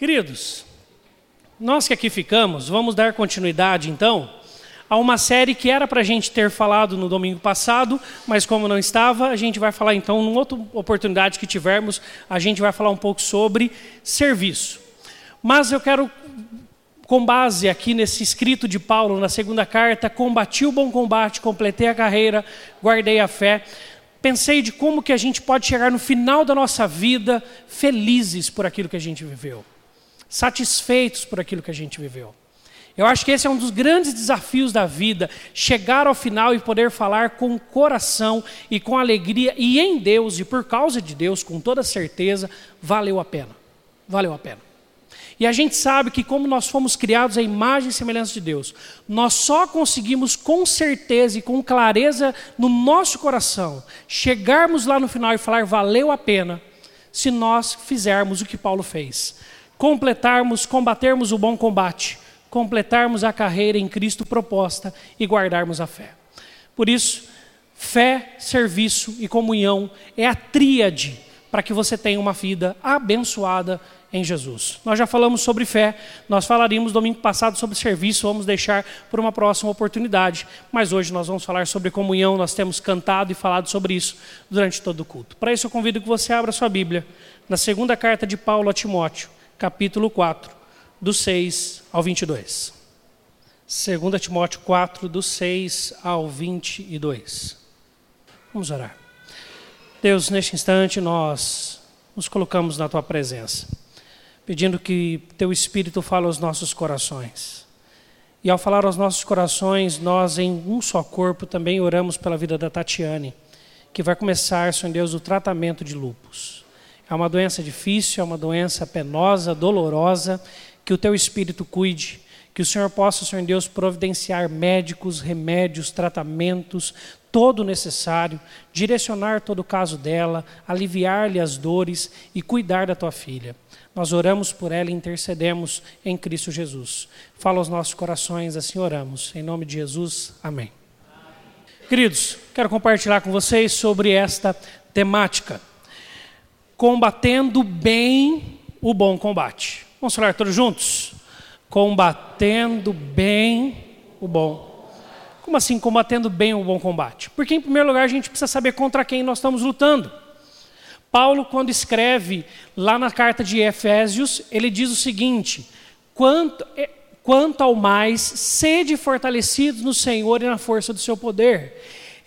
Queridos, nós que aqui ficamos, vamos dar continuidade então a uma série que era para a gente ter falado no domingo passado, mas como não estava, a gente vai falar então, numa outra oportunidade que tivermos, a gente vai falar um pouco sobre serviço. Mas eu quero, com base aqui nesse escrito de Paulo na segunda carta, combati o bom combate, completei a carreira, guardei a fé. Pensei de como que a gente pode chegar no final da nossa vida felizes por aquilo que a gente viveu satisfeitos por aquilo que a gente viveu. Eu acho que esse é um dos grandes desafios da vida, chegar ao final e poder falar com coração e com alegria e em Deus e por causa de Deus, com toda certeza, valeu a pena. Valeu a pena. E a gente sabe que como nós fomos criados à imagem e semelhança de Deus, nós só conseguimos com certeza e com clareza no nosso coração chegarmos lá no final e falar valeu a pena, se nós fizermos o que Paulo fez completarmos, combatermos o bom combate, completarmos a carreira em Cristo proposta e guardarmos a fé. Por isso, fé, serviço e comunhão é a tríade para que você tenha uma vida abençoada em Jesus. Nós já falamos sobre fé, nós falaríamos domingo passado sobre serviço, vamos deixar por uma próxima oportunidade, mas hoje nós vamos falar sobre comunhão, nós temos cantado e falado sobre isso durante todo o culto. Para isso eu convido que você abra sua Bíblia na segunda carta de Paulo a Timóteo, capítulo 4, do 6 ao 22. 2 Timóteo 4, do 6 ao 22. Vamos orar. Deus, neste instante nós nos colocamos na tua presença, pedindo que teu Espírito fale aos nossos corações. E ao falar aos nossos corações, nós em um só corpo também oramos pela vida da Tatiane, que vai começar, Senhor Deus, o tratamento de lupus. É uma doença difícil, é uma doença penosa, dolorosa, que o teu espírito cuide, que o Senhor possa, Senhor Deus, providenciar médicos, remédios, tratamentos, todo o necessário, direcionar todo o caso dela, aliviar-lhe as dores e cuidar da tua filha. Nós oramos por ela e intercedemos em Cristo Jesus. Fala aos nossos corações, assim oramos. Em nome de Jesus, amém. amém. Queridos, quero compartilhar com vocês sobre esta temática combatendo bem o bom combate. Vamos falar todos juntos? Combatendo bem o bom. Como assim combatendo bem o bom combate? Porque, em primeiro lugar, a gente precisa saber contra quem nós estamos lutando. Paulo, quando escreve lá na carta de Efésios, ele diz o seguinte: quanto, é, quanto ao mais, sede fortalecidos no Senhor e na força do seu poder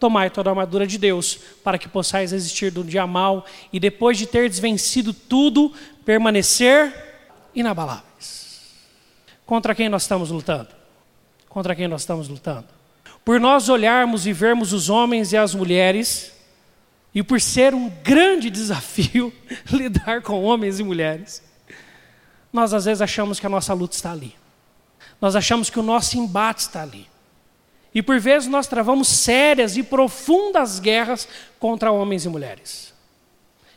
tomai toda a armadura de Deus, para que possais resistir do dia mal e depois de ter desvencido tudo, permanecer inabaláveis. Contra quem nós estamos lutando? Contra quem nós estamos lutando? Por nós olharmos e vermos os homens e as mulheres, e por ser um grande desafio lidar com homens e mulheres, nós às vezes achamos que a nossa luta está ali. Nós achamos que o nosso embate está ali. E por vezes nós travamos sérias e profundas guerras contra homens e mulheres.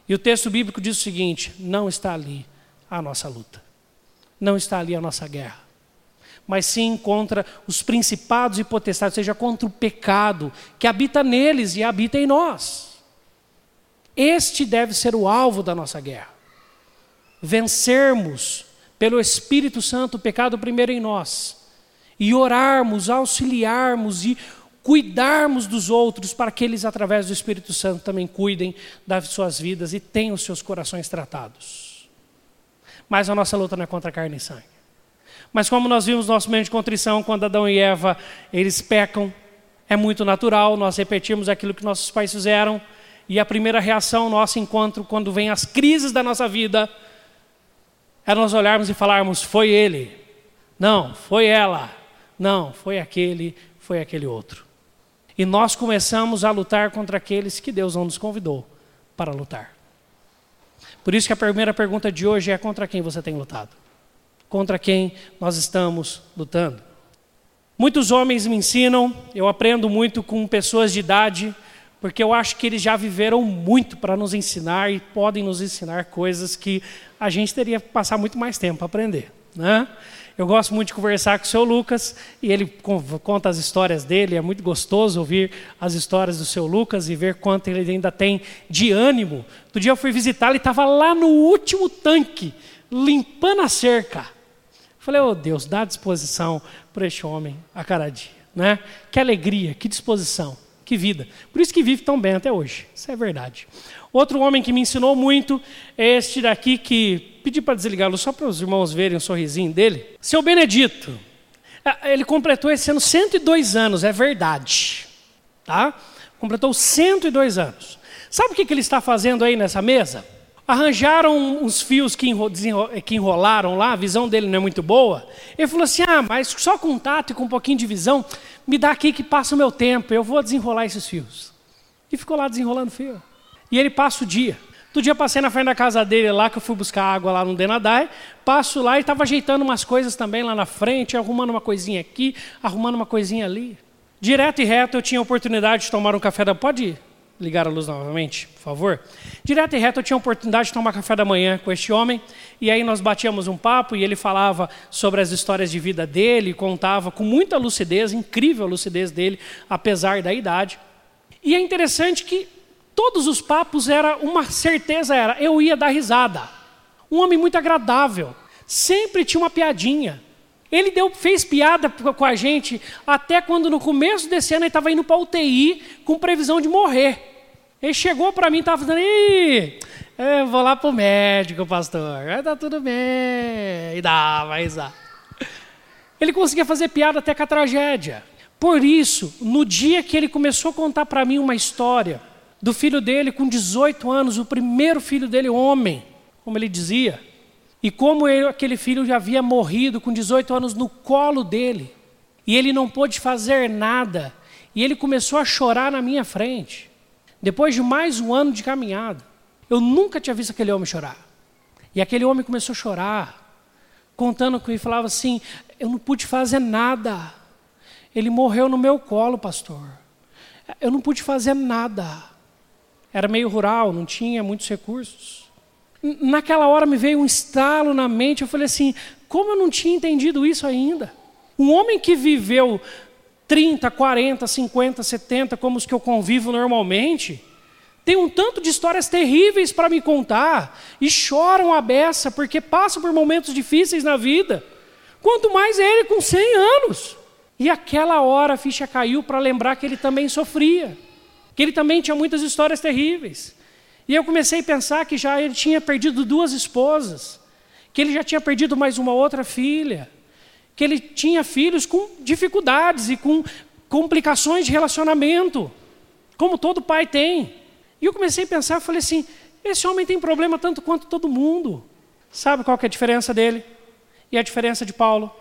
E o texto bíblico diz o seguinte: não está ali a nossa luta, não está ali a nossa guerra, mas sim contra os principados e potestades, ou seja, contra o pecado que habita neles e habita em nós. Este deve ser o alvo da nossa guerra. Vencermos pelo Espírito Santo o pecado primeiro em nós e orarmos, auxiliarmos e cuidarmos dos outros para que eles, através do Espírito Santo, também cuidem das suas vidas e tenham os seus corações tratados. Mas a nossa luta não é contra carne e sangue. Mas como nós vimos no nosso momento de contrição, quando Adão e Eva, eles pecam, é muito natural, nós repetimos aquilo que nossos pais fizeram, e a primeira reação nosso encontro, quando vem as crises da nossa vida, é nós olharmos e falarmos, foi ele, não, foi ela, não, foi aquele, foi aquele outro. E nós começamos a lutar contra aqueles que Deus não nos convidou para lutar. Por isso que a primeira pergunta de hoje é contra quem você tem lutado? Contra quem nós estamos lutando? Muitos homens me ensinam, eu aprendo muito com pessoas de idade, porque eu acho que eles já viveram muito para nos ensinar e podem nos ensinar coisas que a gente teria que passar muito mais tempo para aprender. Né? Eu gosto muito de conversar com o seu Lucas e ele conta as histórias dele. É muito gostoso ouvir as histórias do seu Lucas e ver quanto ele ainda tem de ânimo. Outro dia eu fui visitá-lo e estava lá no último tanque, limpando a cerca. Falei, oh Deus, dá disposição para este homem a cada dia. Né? Que alegria, que disposição. Que vida. Por isso que vive tão bem até hoje. Isso é verdade. Outro homem que me ensinou muito é este daqui que pedi para desligá-lo só para os irmãos verem o sorrisinho dele. Seu Benedito. É, ele completou esse ano 102 anos, é verdade. Tá? Completou 102 anos. Sabe o que ele está fazendo aí nessa mesa? Arranjaram uns fios que, enrolaram lá, a visão dele não é muito boa. Ele falou assim: ah, mas só com tato e com um pouquinho de visão, me dá aqui que passa o meu tempo, eu vou desenrolar esses fios. E ficou lá desenrolando fio. E ele passa o dia. Todo dia passei na frente da casa dele lá, que eu fui buscar água lá no Denadai. Passo lá e estava ajeitando umas coisas também lá na frente, arrumando uma coisinha aqui, arrumando uma coisinha ali. Direto e reto eu tinha a oportunidade de tomar um café da. Pode ligar a luz novamente, por favor? Direto e reto, eu tinha a oportunidade de tomar café da manhã com este homem, e aí nós batíamos um papo e ele falava sobre as histórias de vida dele, contava com muita lucidez, incrível a lucidez dele, apesar da idade. E é interessante que todos os papos era uma certeza era, eu ia dar risada. Um homem muito agradável, sempre tinha uma piadinha. Ele deu, fez piada com a gente até quando no começo desse ano ele estava indo para UTI com previsão de morrer. Ele chegou para mim e estava falando, Ih, eu vou lá para o médico, pastor. Vai dar tudo bem. E dá, vai dar. Ele conseguia fazer piada até com a tragédia. Por isso, no dia que ele começou a contar para mim uma história do filho dele com 18 anos, o primeiro filho dele, homem, como ele dizia, e como ele, aquele filho já havia morrido com 18 anos no colo dele, e ele não pôde fazer nada, e ele começou a chorar na minha frente. Depois de mais um ano de caminhada, eu nunca tinha visto aquele homem chorar. E aquele homem começou a chorar, contando que ele falava assim: Eu não pude fazer nada. Ele morreu no meu colo, pastor. Eu não pude fazer nada. Era meio rural, não tinha muitos recursos. Naquela hora me veio um estalo na mente, eu falei assim: como eu não tinha entendido isso ainda? Um homem que viveu 30, 40, 50, 70, como os que eu convivo normalmente, tem um tanto de histórias terríveis para me contar e choram a beça porque passam por momentos difíceis na vida. Quanto mais ele com 100 anos. E aquela hora a ficha caiu para lembrar que ele também sofria, que ele também tinha muitas histórias terríveis. E eu comecei a pensar que já ele tinha perdido duas esposas, que ele já tinha perdido mais uma outra filha, que ele tinha filhos com dificuldades e com complicações de relacionamento, como todo pai tem. E eu comecei a pensar, falei assim, esse homem tem problema tanto quanto todo mundo. Sabe qual é a diferença dele? E a diferença de Paulo?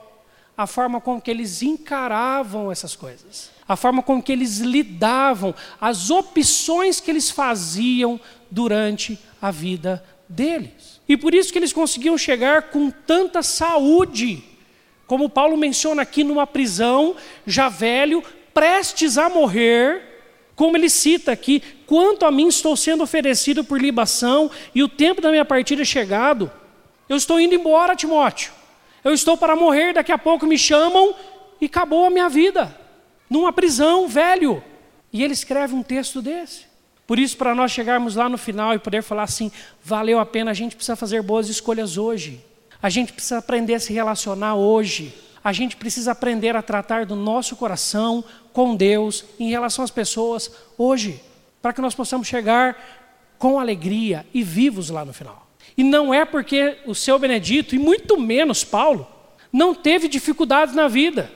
A forma com que eles encaravam essas coisas. A forma com que eles lidavam, as opções que eles faziam durante a vida deles. E por isso que eles conseguiam chegar com tanta saúde como Paulo menciona aqui numa prisão, já velho, prestes a morrer, como ele cita aqui: quanto a mim estou sendo oferecido por libação e o tempo da minha partida é chegado. Eu estou indo embora, Timóteo. Eu estou para morrer, daqui a pouco me chamam e acabou a minha vida. Numa prisão, velho. E ele escreve um texto desse. Por isso, para nós chegarmos lá no final e poder falar assim, valeu a pena, a gente precisa fazer boas escolhas hoje. A gente precisa aprender a se relacionar hoje. A gente precisa aprender a tratar do nosso coração com Deus em relação às pessoas hoje, para que nós possamos chegar com alegria e vivos lá no final. E não é porque o seu Benedito, e muito menos Paulo, não teve dificuldades na vida,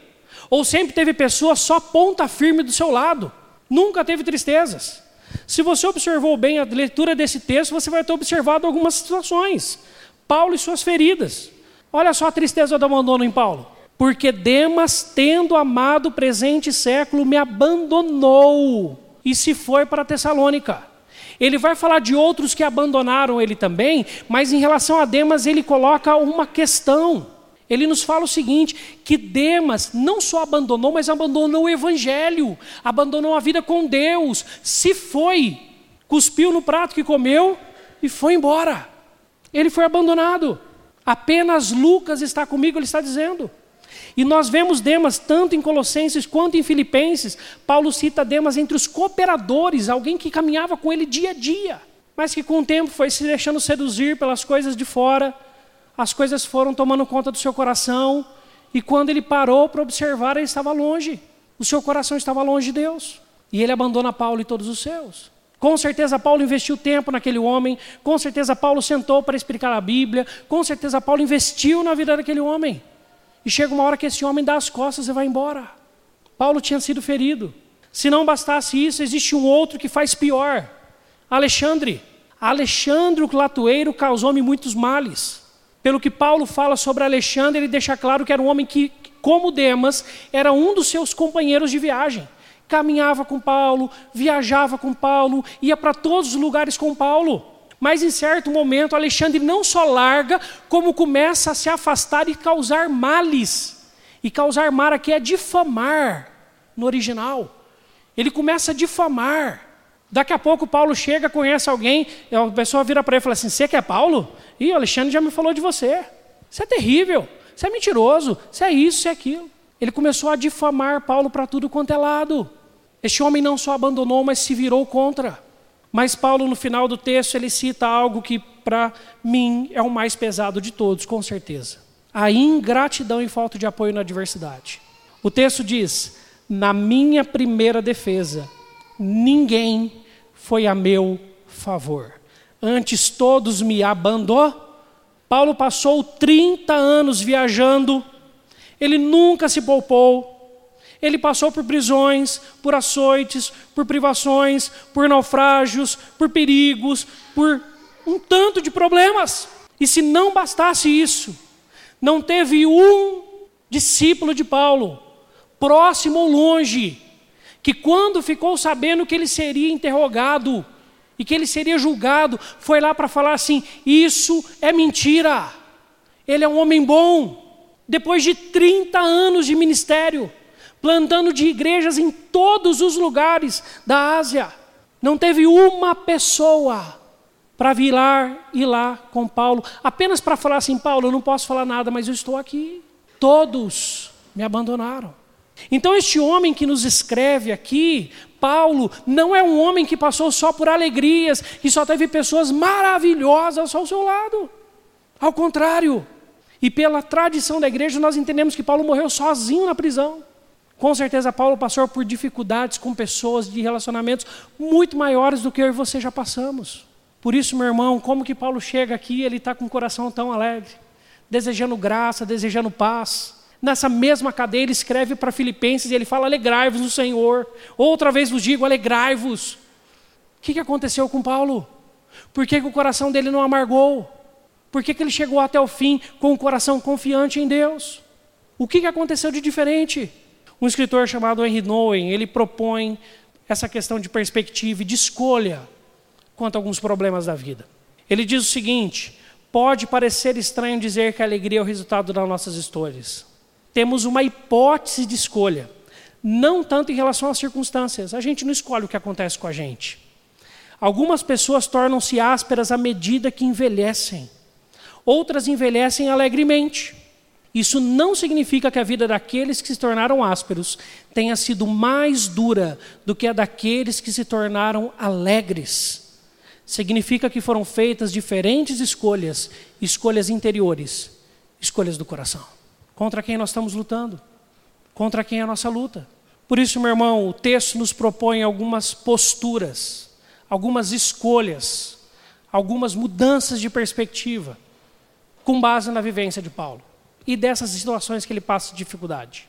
ou sempre teve pessoas só ponta firme do seu lado, nunca teve tristezas. Se você observou bem a leitura desse texto, você vai ter observado algumas situações. Paulo e suas feridas. Olha só a tristeza do abandono em Paulo. Porque Demas, tendo amado o presente século, me abandonou e se foi para Tessalônica. Ele vai falar de outros que abandonaram ele também, mas em relação a Demas ele coloca uma questão. Ele nos fala o seguinte: que Demas não só abandonou, mas abandonou o evangelho, abandonou a vida com Deus, se foi, cuspiu no prato que comeu e foi embora. Ele foi abandonado. Apenas Lucas está comigo, ele está dizendo. E nós vemos Demas tanto em Colossenses quanto em Filipenses. Paulo cita Demas entre os cooperadores, alguém que caminhava com ele dia a dia, mas que com o tempo foi se deixando seduzir pelas coisas de fora, as coisas foram tomando conta do seu coração, e quando ele parou para observar, ele estava longe. O seu coração estava longe de Deus. E ele abandona Paulo e todos os seus. Com certeza Paulo investiu tempo naquele homem, com certeza Paulo sentou para explicar a Bíblia, com certeza Paulo investiu na vida daquele homem. E chega uma hora que esse homem dá as costas e vai embora. Paulo tinha sido ferido. Se não bastasse isso, existe um outro que faz pior. Alexandre. Alexandre o latoeiro causou-me muitos males. Pelo que Paulo fala sobre Alexandre, ele deixa claro que era um homem que, como Demas, era um dos seus companheiros de viagem. Caminhava com Paulo, viajava com Paulo, ia para todos os lugares com Paulo. Mas em certo momento, Alexandre não só larga, como começa a se afastar e causar males. E causar mal aqui é difamar, no original. Ele começa a difamar. Daqui a pouco Paulo chega, conhece alguém, a pessoa vira para ele e fala assim: Você que é Paulo? Ih, Alexandre já me falou de você. Você é terrível, você é mentiroso, você é isso, você é aquilo. Ele começou a difamar Paulo para tudo quanto é lado. Este homem não só abandonou, mas se virou contra. Mas Paulo, no final do texto, ele cita algo que, para mim, é o mais pesado de todos, com certeza: a ingratidão e falta de apoio na adversidade. O texto diz: Na minha primeira defesa, ninguém foi a meu favor. Antes todos me abandonaram. Paulo passou 30 anos viajando, ele nunca se poupou, ele passou por prisões, por açoites, por privações, por naufrágios, por perigos, por um tanto de problemas. E se não bastasse isso, não teve um discípulo de Paulo, próximo ou longe, que quando ficou sabendo que ele seria interrogado e que ele seria julgado, foi lá para falar assim: Isso é mentira. Ele é um homem bom. Depois de 30 anos de ministério, plantando de igrejas em todos os lugares da Ásia. Não teve uma pessoa para vir lá, ir lá com Paulo, apenas para falar assim: Paulo, eu não posso falar nada, mas eu estou aqui. Todos me abandonaram. Então, este homem que nos escreve aqui, Paulo, não é um homem que passou só por alegrias, que só teve pessoas maravilhosas ao seu lado. Ao contrário. E pela tradição da igreja, nós entendemos que Paulo morreu sozinho na prisão. Com certeza, Paulo passou por dificuldades com pessoas de relacionamentos muito maiores do que eu e você já passamos. Por isso, meu irmão, como que Paulo chega aqui ele está com o coração tão alegre, desejando graça, desejando paz. Nessa mesma cadeia, ele escreve para Filipenses e ele fala: Alegrai-vos no Senhor. Outra vez vos digo: alegrai-vos. O que, que aconteceu com Paulo? Por que, que o coração dele não amargou? Por que, que ele chegou até o fim com o coração confiante em Deus? O que, que aconteceu de diferente? Um escritor chamado Henry Nowen, ele propõe essa questão de perspectiva e de escolha quanto a alguns problemas da vida. Ele diz o seguinte: pode parecer estranho dizer que a alegria é o resultado das nossas histórias. Temos uma hipótese de escolha, não tanto em relação às circunstâncias. A gente não escolhe o que acontece com a gente. Algumas pessoas tornam-se ásperas à medida que envelhecem, outras envelhecem alegremente. Isso não significa que a vida daqueles que se tornaram ásperos tenha sido mais dura do que a daqueles que se tornaram alegres. Significa que foram feitas diferentes escolhas, escolhas interiores, escolhas do coração. Contra quem nós estamos lutando? Contra quem é a nossa luta? Por isso, meu irmão, o texto nos propõe algumas posturas, algumas escolhas, algumas mudanças de perspectiva, com base na vivência de Paulo e dessas situações que ele passa de dificuldade.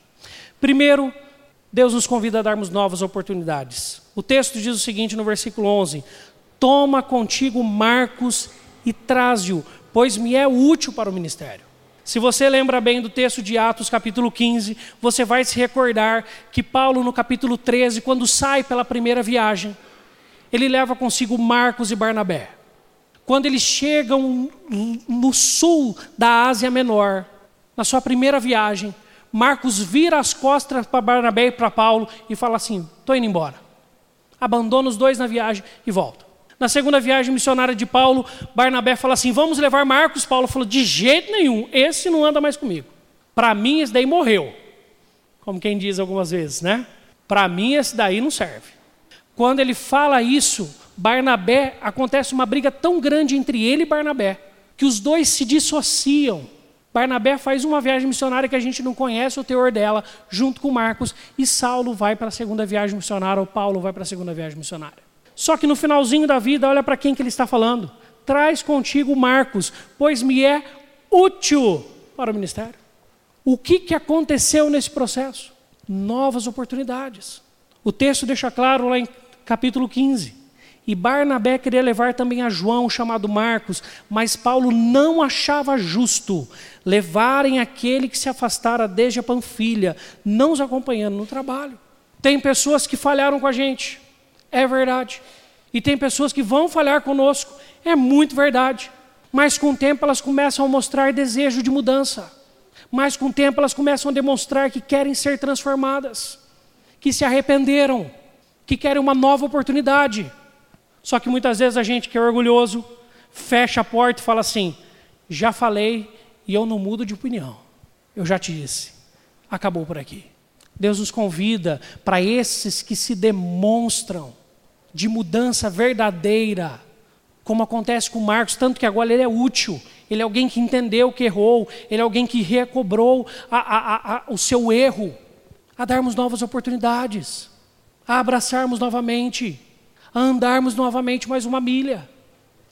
Primeiro, Deus nos convida a darmos novas oportunidades. O texto diz o seguinte no versículo 11: Toma contigo Marcos e traze-o, pois me é útil para o ministério. Se você lembra bem do texto de Atos, capítulo 15, você vai se recordar que Paulo, no capítulo 13, quando sai pela primeira viagem, ele leva consigo Marcos e Barnabé. Quando eles chegam no sul da Ásia Menor, na sua primeira viagem, Marcos vira as costas para Barnabé e para Paulo e fala assim: estou indo embora. Abandona os dois na viagem e volta. Na segunda viagem missionária de Paulo, Barnabé fala assim: vamos levar Marcos. Paulo falou: de jeito nenhum, esse não anda mais comigo. Para mim, esse daí morreu. Como quem diz algumas vezes, né? Para mim, esse daí não serve. Quando ele fala isso, Barnabé, acontece uma briga tão grande entre ele e Barnabé, que os dois se dissociam. Barnabé faz uma viagem missionária que a gente não conhece o teor dela, junto com Marcos, e Saulo vai para a segunda viagem missionária, ou Paulo vai para a segunda viagem missionária. Só que no finalzinho da vida, olha para quem que ele está falando. Traz contigo Marcos, pois me é útil para o ministério. O que, que aconteceu nesse processo? Novas oportunidades. O texto deixa claro lá em capítulo 15. E Barnabé queria levar também a João, chamado Marcos, mas Paulo não achava justo levarem aquele que se afastara desde a Panfilha, não os acompanhando no trabalho. Tem pessoas que falharam com a gente, é verdade. E tem pessoas que vão falhar conosco, é muito verdade. Mas com o tempo elas começam a mostrar desejo de mudança. Mas com o tempo elas começam a demonstrar que querem ser transformadas, que se arrependeram, que querem uma nova oportunidade. Só que muitas vezes a gente que é orgulhoso fecha a porta e fala assim: já falei e eu não mudo de opinião. Eu já te disse. Acabou por aqui. Deus nos convida para esses que se demonstram de mudança verdadeira, como acontece com Marcos, tanto que agora ele é útil, ele é alguém que entendeu que errou, ele é alguém que recobrou a, a, a, o seu erro, a darmos novas oportunidades, a abraçarmos novamente, a andarmos novamente mais uma milha,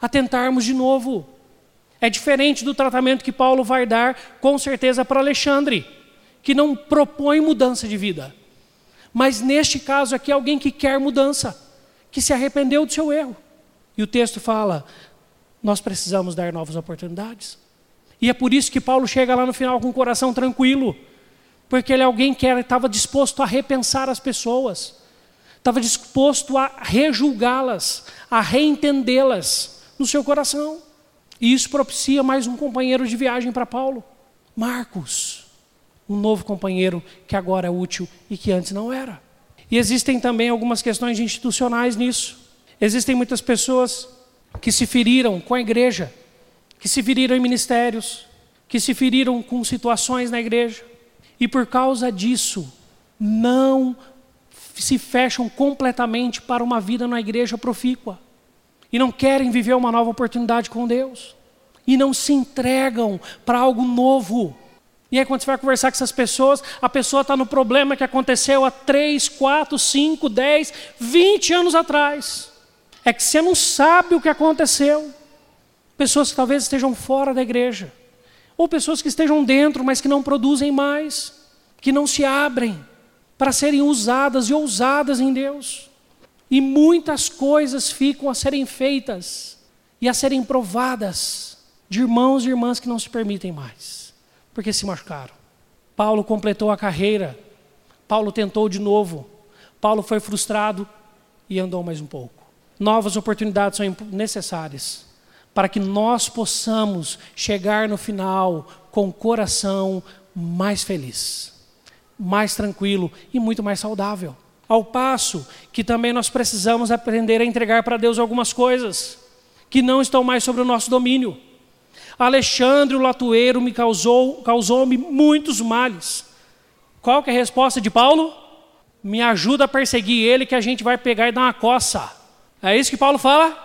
a tentarmos de novo. É diferente do tratamento que Paulo vai dar, com certeza, para Alexandre, que não propõe mudança de vida. Mas neste caso aqui, alguém que quer mudança que se arrependeu do seu erro. E o texto fala: nós precisamos dar novas oportunidades. E é por isso que Paulo chega lá no final com o coração tranquilo, porque ele é alguém que estava disposto a repensar as pessoas, estava disposto a rejulgá-las, a reentendê-las no seu coração. E isso propicia mais um companheiro de viagem para Paulo, Marcos, um novo companheiro que agora é útil e que antes não era. E existem também algumas questões institucionais nisso. Existem muitas pessoas que se feriram com a igreja, que se feriram em ministérios, que se feriram com situações na igreja, e por causa disso não se fecham completamente para uma vida na igreja profícua, e não querem viver uma nova oportunidade com Deus, e não se entregam para algo novo e aí, quando você vai conversar com essas pessoas, a pessoa está no problema que aconteceu há 3, 4, 5, 10, 20 anos atrás. É que você não sabe o que aconteceu. Pessoas que talvez estejam fora da igreja, ou pessoas que estejam dentro, mas que não produzem mais, que não se abrem para serem usadas e ousadas em Deus. E muitas coisas ficam a serem feitas e a serem provadas de irmãos e irmãs que não se permitem mais porque se machucaram. Paulo completou a carreira, Paulo tentou de novo, Paulo foi frustrado e andou mais um pouco. Novas oportunidades são necessárias para que nós possamos chegar no final com o coração mais feliz, mais tranquilo e muito mais saudável. Ao passo que também nós precisamos aprender a entregar para Deus algumas coisas que não estão mais sobre o nosso domínio. Alexandre o latueiro me causou, causou-me muitos males. Qual que é a resposta de Paulo? Me ajuda a perseguir ele que a gente vai pegar e dar uma coça. É isso que Paulo fala?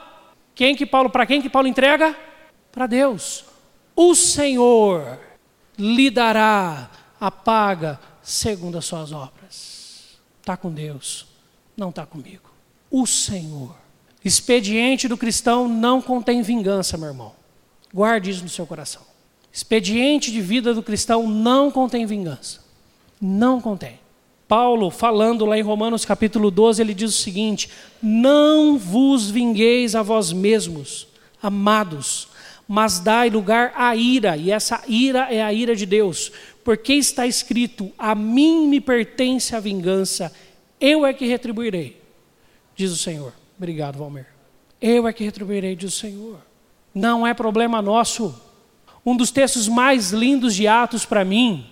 Quem que Paulo, para quem que Paulo entrega? Para Deus. O Senhor lhe dará a paga segundo as suas obras. Está com Deus, não está comigo. O Senhor. Expediente do cristão não contém vingança, meu irmão. Guarde isso no seu coração. Expediente de vida do cristão não contém vingança. Não contém. Paulo, falando lá em Romanos capítulo 12, ele diz o seguinte: Não vos vingueis a vós mesmos, amados, mas dai lugar à ira, e essa ira é a ira de Deus, porque está escrito: A mim me pertence a vingança, eu é que retribuirei, diz o Senhor. Obrigado, Valmer. Eu é que retribuirei, diz o Senhor. Não é problema nosso. Um dos textos mais lindos de Atos para mim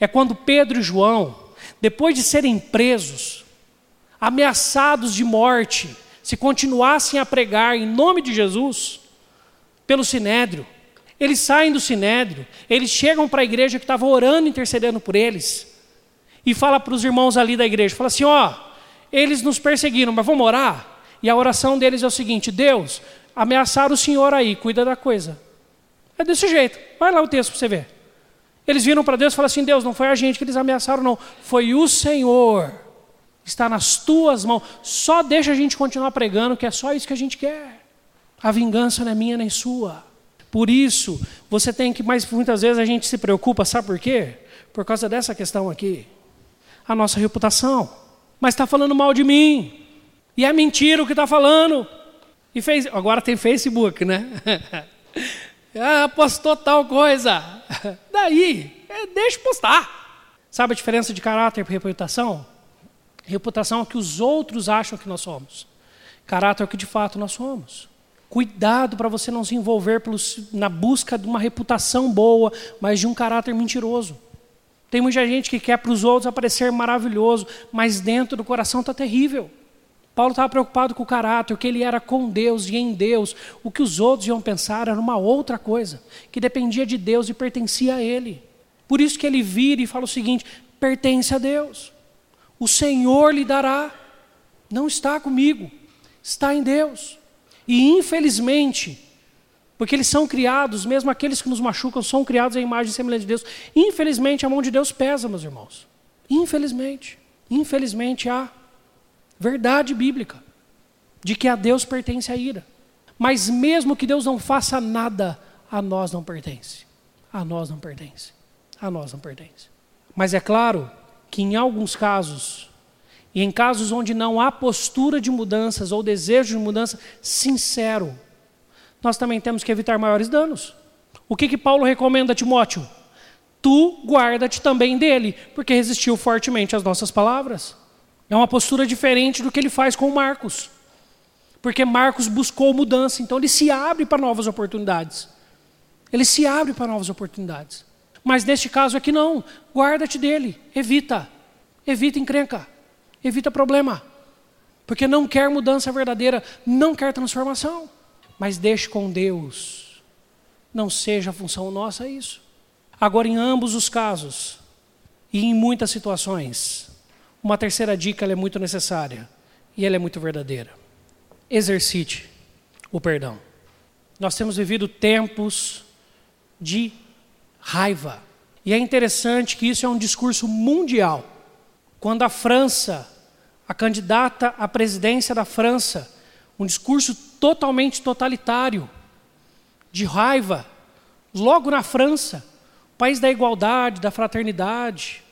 é quando Pedro e João, depois de serem presos, ameaçados de morte, se continuassem a pregar em nome de Jesus, pelo sinédrio, eles saem do sinédrio, eles chegam para a igreja que estava orando, intercedendo por eles, e fala para os irmãos ali da igreja, fala assim, ó, eles nos perseguiram, mas vamos orar? E a oração deles é o seguinte, Deus, ameaçaram o Senhor aí, cuida da coisa. É desse jeito, vai lá o texto para você ver. Eles viram para Deus e falaram assim, Deus, não foi a gente que eles ameaçaram não, foi o Senhor, está nas tuas mãos, só deixa a gente continuar pregando, que é só isso que a gente quer. A vingança não é minha nem sua. Por isso, você tem que, mas muitas vezes a gente se preocupa, sabe por quê? Por causa dessa questão aqui. A nossa reputação. Mas está falando mal de mim. E é mentira o que está falando. E fez, agora tem Facebook, né? ah, postou tal coisa. Daí, é, deixa postar. Sabe a diferença de caráter e reputação? Reputação é o que os outros acham que nós somos. Caráter é o que de fato nós somos. Cuidado para você não se envolver pelos, na busca de uma reputação boa, mas de um caráter mentiroso. Tem muita gente que quer para os outros aparecer maravilhoso, mas dentro do coração está terrível. Paulo estava preocupado com o caráter, o que ele era com Deus e em Deus. O que os outros iam pensar era uma outra coisa, que dependia de Deus e pertencia a Ele. Por isso que ele vira e fala o seguinte: pertence a Deus. O Senhor lhe dará. Não está comigo, está em Deus. E infelizmente, porque eles são criados, mesmo aqueles que nos machucam, são criados à imagem e semelhança de Deus. Infelizmente, a mão de Deus pesa, meus irmãos. Infelizmente. Infelizmente, há verdade bíblica de que a Deus pertence a ira. Mas mesmo que Deus não faça nada, a nós não pertence. A nós não pertence. A nós não pertence. Mas é claro que em alguns casos, e em casos onde não há postura de mudanças ou desejo de mudança sincero, nós também temos que evitar maiores danos. O que, que Paulo recomenda a Timóteo? Tu guarda-te também dele, porque resistiu fortemente às nossas palavras. É uma postura diferente do que ele faz com Marcos. Porque Marcos buscou mudança, então ele se abre para novas oportunidades. Ele se abre para novas oportunidades. Mas neste caso aqui não, guarda-te dele, evita, evita encrenca evita problema. Porque não quer mudança verdadeira, não quer transformação. Mas deixe com Deus. Não seja função nossa isso. Agora, em ambos os casos, e em muitas situações, uma terceira dica é muito necessária e ela é muito verdadeira. Exercite o perdão. Nós temos vivido tempos de raiva. E é interessante que isso é um discurso mundial. Quando a França, a candidata à presidência da França, um discurso totalmente totalitário, de raiva, logo na França, país da igualdade, da fraternidade,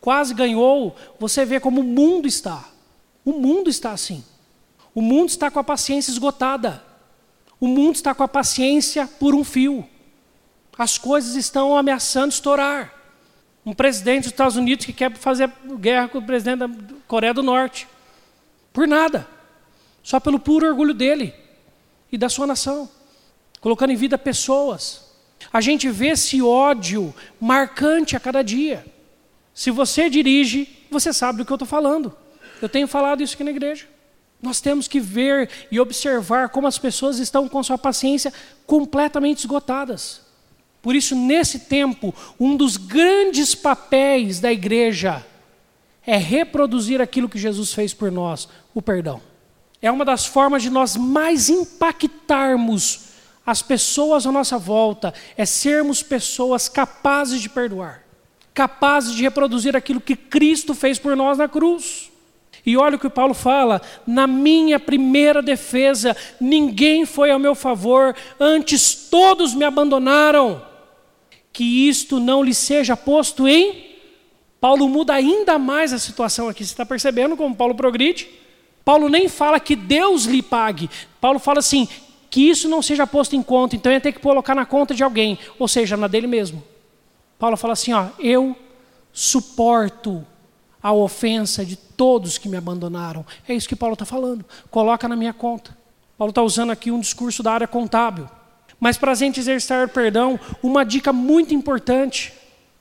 quase ganhou, você vê como o mundo está. O mundo está assim. O mundo está com a paciência esgotada. O mundo está com a paciência por um fio. As coisas estão ameaçando estourar. Um presidente dos Estados Unidos que quer fazer guerra com o presidente da Coreia do Norte. Por nada. Só pelo puro orgulho dele e da sua nação. Colocando em vida pessoas. A gente vê esse ódio marcante a cada dia. Se você dirige, você sabe do que eu estou falando. Eu tenho falado isso aqui na igreja. Nós temos que ver e observar como as pessoas estão com sua paciência completamente esgotadas. Por isso, nesse tempo, um dos grandes papéis da igreja é reproduzir aquilo que Jesus fez por nós, o perdão. É uma das formas de nós mais impactarmos as pessoas à nossa volta, é sermos pessoas capazes de perdoar, capazes de reproduzir aquilo que Cristo fez por nós na cruz. E olha o que Paulo fala: na minha primeira defesa, ninguém foi ao meu favor, antes todos me abandonaram que isto não lhe seja posto em. Paulo muda ainda mais a situação aqui. Você está percebendo como Paulo progride? Paulo nem fala que Deus lhe pague. Paulo fala assim: que isso não seja posto em conta, então ia ter que colocar na conta de alguém, ou seja, na dele mesmo. Paulo fala assim: ó, eu suporto a ofensa de todos que me abandonaram. É isso que Paulo está falando. Coloca na minha conta. Paulo está usando aqui um discurso da área contábil. Mas para a gente exercitar o perdão, uma dica muito importante,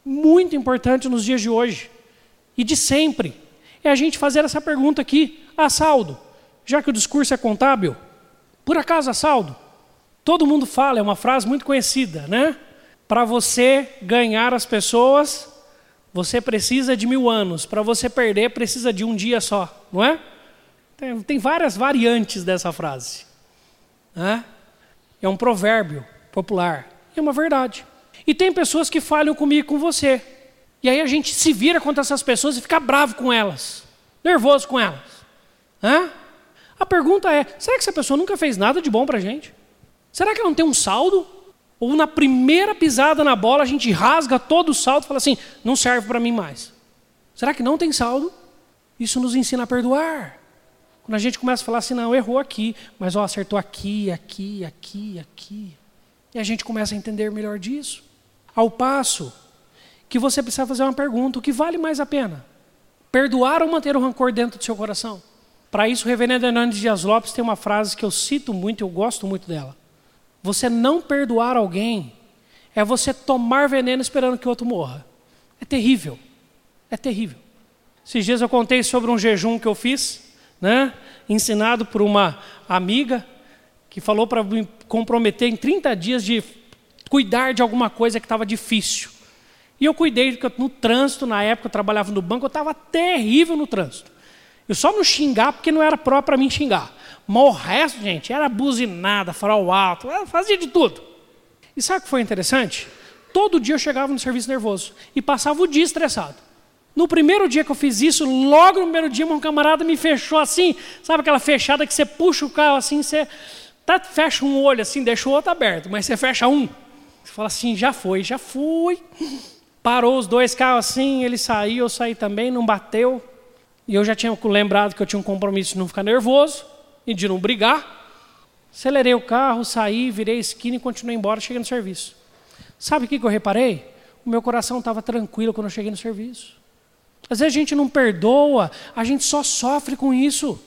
muito importante nos dias de hoje e de sempre, é a gente fazer essa pergunta aqui: a saldo, já que o discurso é contábil, por acaso a saldo? Todo mundo fala, é uma frase muito conhecida, né? Para você ganhar as pessoas, você precisa de mil anos. Para você perder, precisa de um dia só, não é? Tem, tem várias variantes dessa frase. Né? É um provérbio popular. É uma verdade. E tem pessoas que falham comigo e com você. E aí a gente se vira contra essas pessoas e fica bravo com elas, nervoso com elas. Hã? A pergunta é: será que essa pessoa nunca fez nada de bom para gente? Será que ela não tem um saldo? Ou na primeira pisada na bola a gente rasga todo o saldo e fala assim: não serve para mim mais? Será que não tem saldo? Isso nos ensina a perdoar. Quando a gente começa a falar assim, não, errou aqui, mas ó, acertou aqui, aqui, aqui, aqui. E a gente começa a entender melhor disso. Ao passo que você precisa fazer uma pergunta: o que vale mais a pena? Perdoar ou manter o rancor dentro do seu coração? Para isso, o reverendo Hernandes Dias Lopes tem uma frase que eu cito muito, eu gosto muito dela. Você não perdoar alguém é você tomar veneno esperando que o outro morra. É terrível. É terrível. Esses dias eu contei sobre um jejum que eu fiz né? ensinado por uma amiga que falou para me comprometer em 30 dias de cuidar de alguma coisa que estava difícil. E eu cuidei, porque no trânsito, na época eu trabalhava no banco, eu estava terrível no trânsito. Eu só não xingar porque não era próprio para mim xingar. Mas o resto, gente, era buzinada, farol alto, fazia de tudo. E sabe o que foi interessante? Todo dia eu chegava no serviço nervoso e passava o dia estressado. No primeiro dia que eu fiz isso, logo no primeiro dia, um camarada me fechou assim, sabe aquela fechada que você puxa o carro assim, você tá, fecha um olho assim, deixa o outro aberto, mas você fecha um. Você fala assim, já foi, já fui. Parou os dois carros assim, ele saiu, eu saí também, não bateu. E eu já tinha lembrado que eu tinha um compromisso de não ficar nervoso e de não brigar. Acelerei o carro, saí, virei a esquina e continuei embora, cheguei no serviço. Sabe o que, eu reparei? O meu coração estava tranquilo quando eu cheguei no serviço. Às vezes a gente não perdoa, a gente só sofre com isso.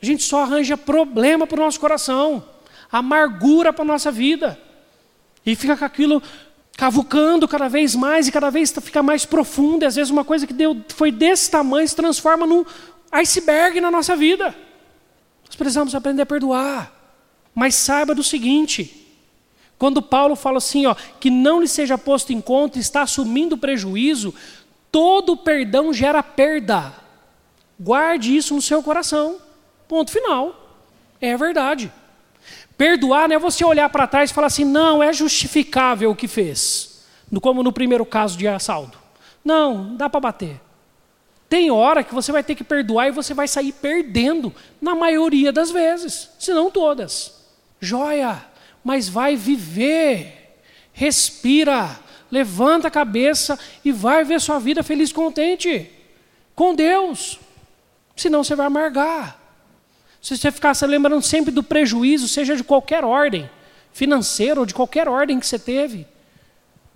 A gente só arranja problema para o nosso coração, amargura para a nossa vida. E fica com aquilo cavucando cada vez mais e cada vez fica mais profundo. E às vezes uma coisa que deu, foi desse tamanho se transforma num iceberg na nossa vida. Nós precisamos aprender a perdoar. Mas saiba do seguinte: quando Paulo fala assim, ó, que não lhe seja posto em conta, está assumindo prejuízo, todo perdão gera perda. Guarde isso no seu coração. Ponto final. É verdade. Perdoar não é você olhar para trás e falar assim, não, é justificável o que fez. Como no primeiro caso de assalto. Não, dá para bater. Tem hora que você vai ter que perdoar e você vai sair perdendo, na maioria das vezes, se não todas. Joia, mas vai viver. Respira levanta a cabeça e vai ver sua vida feliz e contente com Deus. Senão você vai amargar. Se você ficar se lembrando sempre do prejuízo, seja de qualquer ordem, financeiro ou de qualquer ordem que você teve,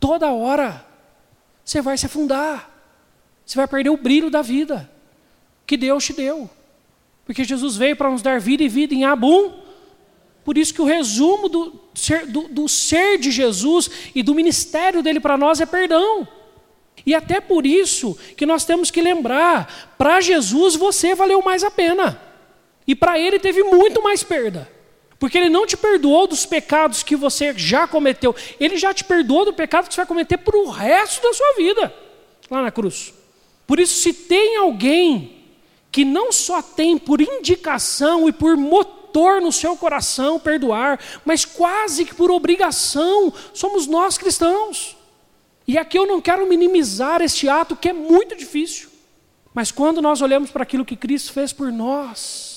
toda hora você vai se afundar. Você vai perder o brilho da vida que Deus te deu. Porque Jesus veio para nos dar vida e vida em abundância por isso que o resumo do ser, do, do ser de Jesus e do ministério dele para nós é perdão. E até por isso que nós temos que lembrar: para Jesus você valeu mais a pena. E para ele teve muito mais perda. Porque ele não te perdoou dos pecados que você já cometeu, ele já te perdoou do pecado que você vai cometer para o resto da sua vida, lá na cruz. Por isso, se tem alguém que não só tem por indicação e por motor no seu coração perdoar, mas quase que por obrigação somos nós cristãos. E aqui eu não quero minimizar este ato que é muito difícil. Mas quando nós olhamos para aquilo que Cristo fez por nós,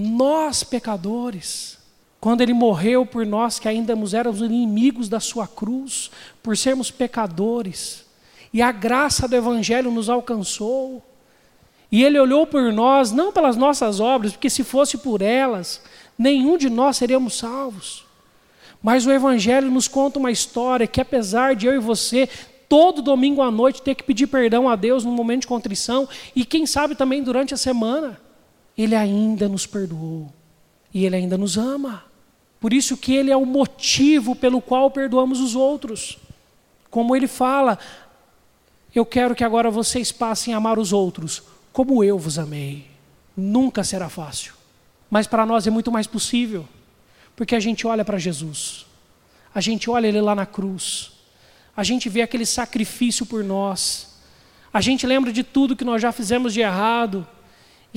nós pecadores, quando Ele morreu por nós que ainda éramos inimigos da Sua cruz, por sermos pecadores, e a graça do Evangelho nos alcançou, e ele olhou por nós, não pelas nossas obras, porque se fosse por elas, nenhum de nós seríamos salvos. Mas o Evangelho nos conta uma história que, apesar de eu e você, todo domingo à noite, ter que pedir perdão a Deus num momento de contrição, e quem sabe também durante a semana, Ele ainda nos perdoou. E Ele ainda nos ama. Por isso que ele é o motivo pelo qual perdoamos os outros. Como ele fala, eu quero que agora vocês passem a amar os outros como eu vos amei. Nunca será fácil, mas para nós é muito mais possível, porque a gente olha para Jesus, a gente olha ele lá na cruz, a gente vê aquele sacrifício por nós, a gente lembra de tudo que nós já fizemos de errado,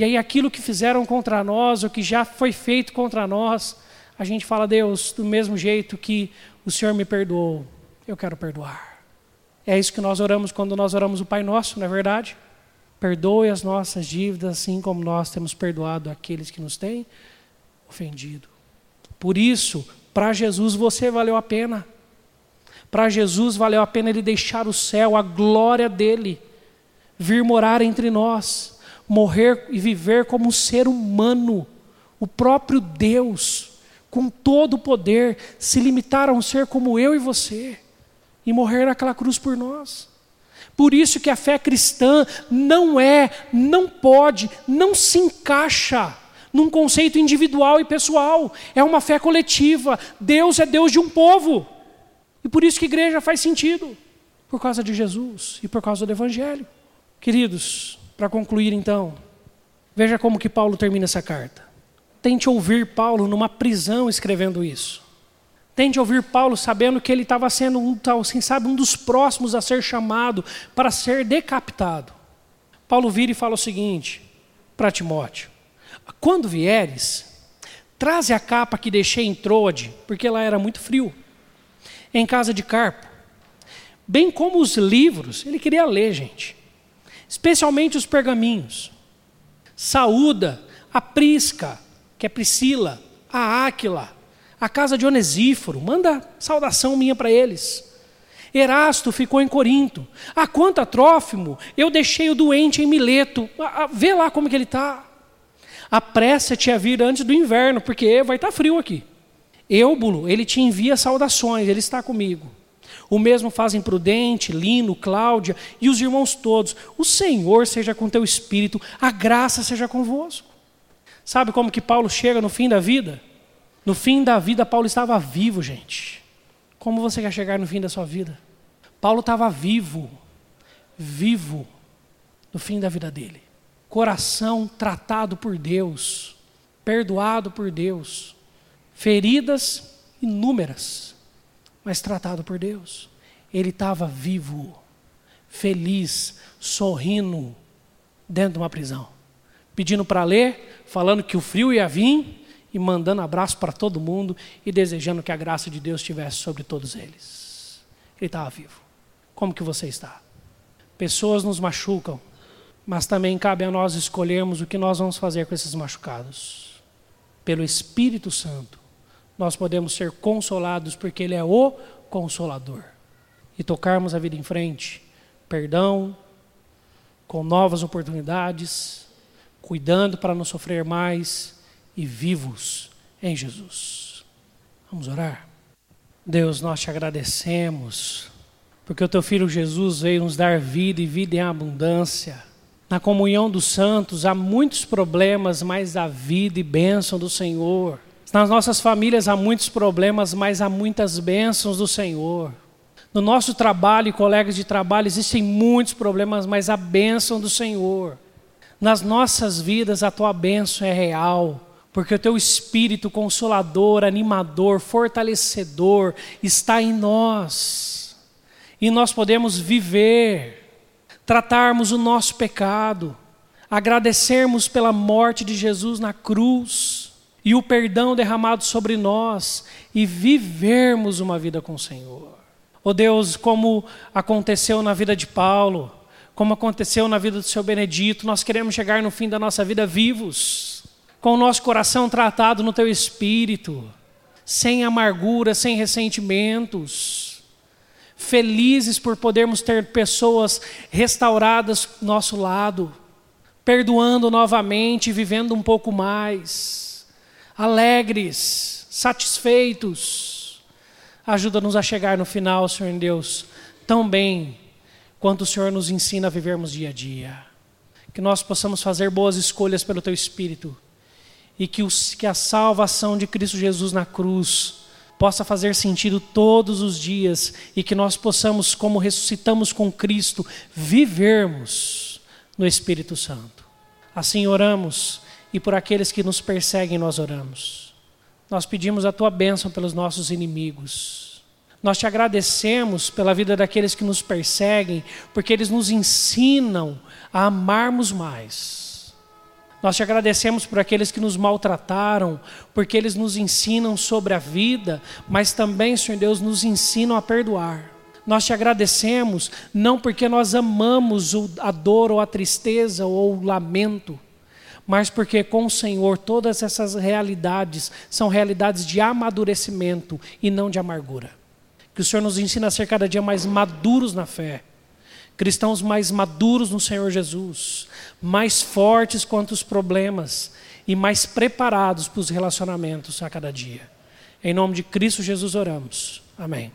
e aí aquilo que fizeram contra nós, ou que já foi feito contra nós, a gente fala, Deus, do mesmo jeito que o Senhor me perdoou, eu quero perdoar. É isso que nós oramos quando nós oramos o Pai Nosso, não é verdade? Perdoe as nossas dívidas, assim como nós temos perdoado aqueles que nos têm ofendido. Por isso, para Jesus você valeu a pena. Para Jesus valeu a pena ele deixar o céu, a glória dele, vir morar entre nós, morrer e viver como um ser humano, o próprio Deus, com todo o poder, se limitar a um ser como eu e você e morrer naquela cruz por nós. Por isso que a fé cristã não é, não pode, não se encaixa num conceito individual e pessoal. É uma fé coletiva. Deus é Deus de um povo. E por isso que igreja faz sentido. Por causa de Jesus e por causa do Evangelho. Queridos, para concluir então, veja como que Paulo termina essa carta. Tente ouvir Paulo numa prisão escrevendo isso. Tente ouvir Paulo sabendo que ele estava sendo um, assim, sabe, um dos próximos a ser chamado para ser decapitado. Paulo vira e fala o seguinte para Timóteo: Quando vieres, traze a capa que deixei em Troade, porque lá era muito frio, em casa de Carpo, bem como os livros, ele queria ler, gente, especialmente os pergaminhos. Saúda a Prisca, que é Priscila, a Áquila, a casa de Onesíforo, manda saudação minha para eles. Erasto ficou em Corinto. A quanto a Trófimo, eu deixei o doente em Mileto. Vê lá como que ele está. Apressa-te a vir antes do inverno, porque vai estar tá frio aqui. Eubulo, ele te envia saudações, ele está comigo. O mesmo fazem Prudente, Lino, Cláudia e os irmãos todos. O Senhor seja com teu espírito, a graça seja convosco. Sabe como que Paulo chega no fim da vida? No fim da vida, Paulo estava vivo, gente. Como você quer chegar no fim da sua vida? Paulo estava vivo, vivo, no fim da vida dele. Coração tratado por Deus, perdoado por Deus, feridas inúmeras, mas tratado por Deus. Ele estava vivo, feliz, sorrindo, dentro de uma prisão, pedindo para ler, falando que o frio ia vir e mandando abraço para todo mundo e desejando que a graça de Deus estivesse sobre todos eles. Ele estava vivo. Como que você está? Pessoas nos machucam, mas também cabe a nós escolhermos o que nós vamos fazer com esses machucados. Pelo Espírito Santo, nós podemos ser consolados porque Ele é o Consolador. E tocarmos a vida em frente, perdão, com novas oportunidades, cuidando para não sofrer mais e vivos em Jesus. Vamos orar? Deus, nós te agradecemos, porque o teu filho Jesus veio nos dar vida e vida em abundância. Na comunhão dos santos há muitos problemas, mas há vida e bênção do Senhor. Nas nossas famílias há muitos problemas, mas há muitas bênçãos do Senhor. No nosso trabalho e colegas de trabalho existem muitos problemas, mas a bênção do Senhor. Nas nossas vidas a tua bênção é real porque o teu espírito consolador, animador, fortalecedor está em nós. E nós podemos viver, tratarmos o nosso pecado, agradecermos pela morte de Jesus na cruz e o perdão derramado sobre nós e vivermos uma vida com o Senhor. Oh Deus, como aconteceu na vida de Paulo, como aconteceu na vida do seu Benedito, nós queremos chegar no fim da nossa vida vivos com o nosso coração tratado no teu espírito, sem amargura, sem ressentimentos, felizes por podermos ter pessoas restauradas nosso lado, perdoando novamente, vivendo um pouco mais, alegres, satisfeitos. Ajuda-nos a chegar no final, Senhor Deus, tão bem quanto o Senhor nos ensina a vivermos dia a dia. Que nós possamos fazer boas escolhas pelo Teu Espírito e que, os, que a salvação de Cristo Jesus na cruz possa fazer sentido todos os dias e que nós possamos, como ressuscitamos com Cristo, vivermos no Espírito Santo. Assim oramos e por aqueles que nos perseguem nós oramos. Nós pedimos a tua bênção pelos nossos inimigos. Nós te agradecemos pela vida daqueles que nos perseguem, porque eles nos ensinam a amarmos mais nós te agradecemos por aqueles que nos maltrataram, porque eles nos ensinam sobre a vida, mas também, Senhor Deus, nos ensinam a perdoar. Nós te agradecemos não porque nós amamos a dor ou a tristeza ou o lamento, mas porque com o Senhor todas essas realidades são realidades de amadurecimento e não de amargura. Que o Senhor nos ensina a ser cada dia mais maduros na fé cristãos mais maduros no Senhor Jesus, mais fortes quanto os problemas e mais preparados para os relacionamentos a cada dia. Em nome de Cristo Jesus oramos. Amém.